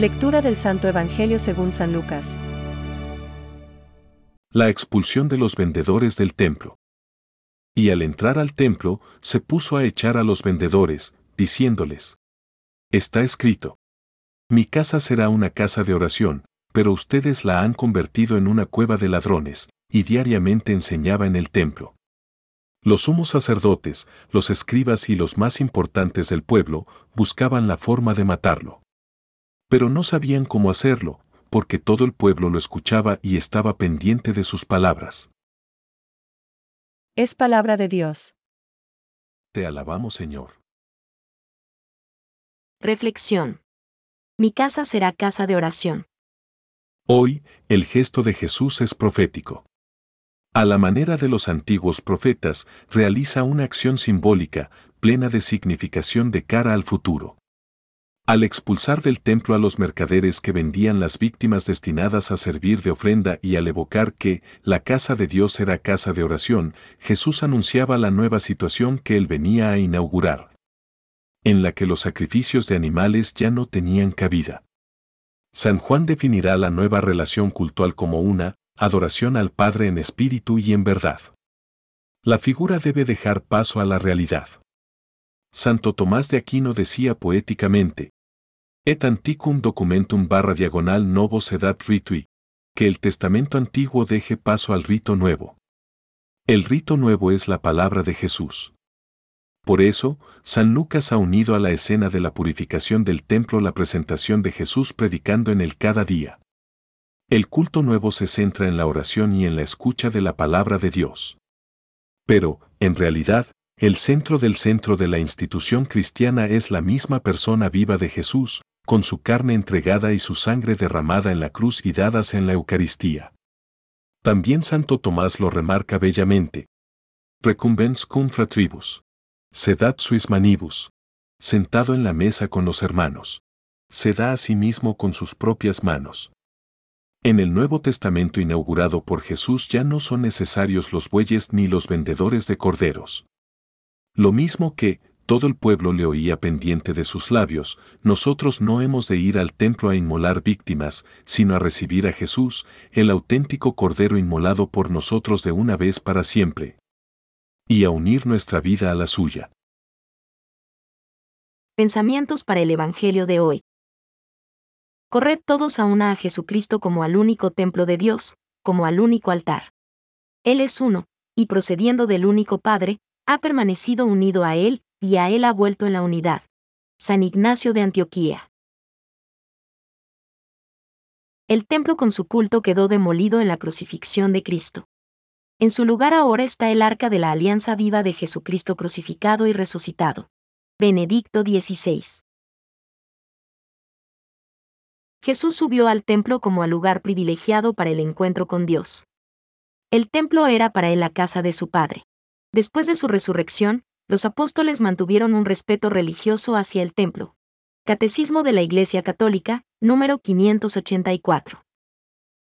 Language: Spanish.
Lectura del Santo Evangelio según San Lucas. La expulsión de los vendedores del templo. Y al entrar al templo, se puso a echar a los vendedores, diciéndoles, Está escrito, Mi casa será una casa de oración, pero ustedes la han convertido en una cueva de ladrones, y diariamente enseñaba en el templo. Los sumos sacerdotes, los escribas y los más importantes del pueblo buscaban la forma de matarlo. Pero no sabían cómo hacerlo, porque todo el pueblo lo escuchaba y estaba pendiente de sus palabras. Es palabra de Dios. Te alabamos, Señor. Reflexión. Mi casa será casa de oración. Hoy, el gesto de Jesús es profético. A la manera de los antiguos profetas, realiza una acción simbólica, plena de significación de cara al futuro. Al expulsar del templo a los mercaderes que vendían las víctimas destinadas a servir de ofrenda y al evocar que la casa de Dios era casa de oración, Jesús anunciaba la nueva situación que él venía a inaugurar, en la que los sacrificios de animales ya no tenían cabida. San Juan definirá la nueva relación cultual como una adoración al Padre en espíritu y en verdad. La figura debe dejar paso a la realidad. Santo Tomás de Aquino decía poéticamente, Et anticum documentum barra diagonal novo sedat ritui, que el testamento antiguo deje paso al rito nuevo. El rito nuevo es la palabra de Jesús. Por eso, San Lucas ha unido a la escena de la purificación del templo la presentación de Jesús predicando en él cada día. El culto nuevo se centra en la oración y en la escucha de la palabra de Dios. Pero, en realidad, el centro del centro de la institución cristiana es la misma persona viva de Jesús, con su carne entregada y su sangre derramada en la cruz y dadas en la Eucaristía. También Santo Tomás lo remarca bellamente. Recumbens cum fratribus. Sedat suis manibus. Sentado en la mesa con los hermanos. Se da a sí mismo con sus propias manos. En el Nuevo Testamento inaugurado por Jesús ya no son necesarios los bueyes ni los vendedores de corderos. Lo mismo que, todo el pueblo le oía pendiente de sus labios, nosotros no hemos de ir al templo a inmolar víctimas, sino a recibir a Jesús, el auténtico Cordero inmolado por nosotros de una vez para siempre, y a unir nuestra vida a la suya. Pensamientos para el Evangelio de hoy. Corred todos a una a Jesucristo como al único templo de Dios, como al único altar. Él es uno, y procediendo del único Padre, ha permanecido unido a Él, y a él ha vuelto en la unidad. San Ignacio de Antioquía. El templo con su culto quedó demolido en la crucifixión de Cristo. En su lugar ahora está el arca de la alianza viva de Jesucristo crucificado y resucitado. Benedicto XVI. Jesús subió al templo como al lugar privilegiado para el encuentro con Dios. El templo era para él la casa de su Padre. Después de su resurrección, los apóstoles mantuvieron un respeto religioso hacia el templo. Catecismo de la Iglesia Católica, número 584.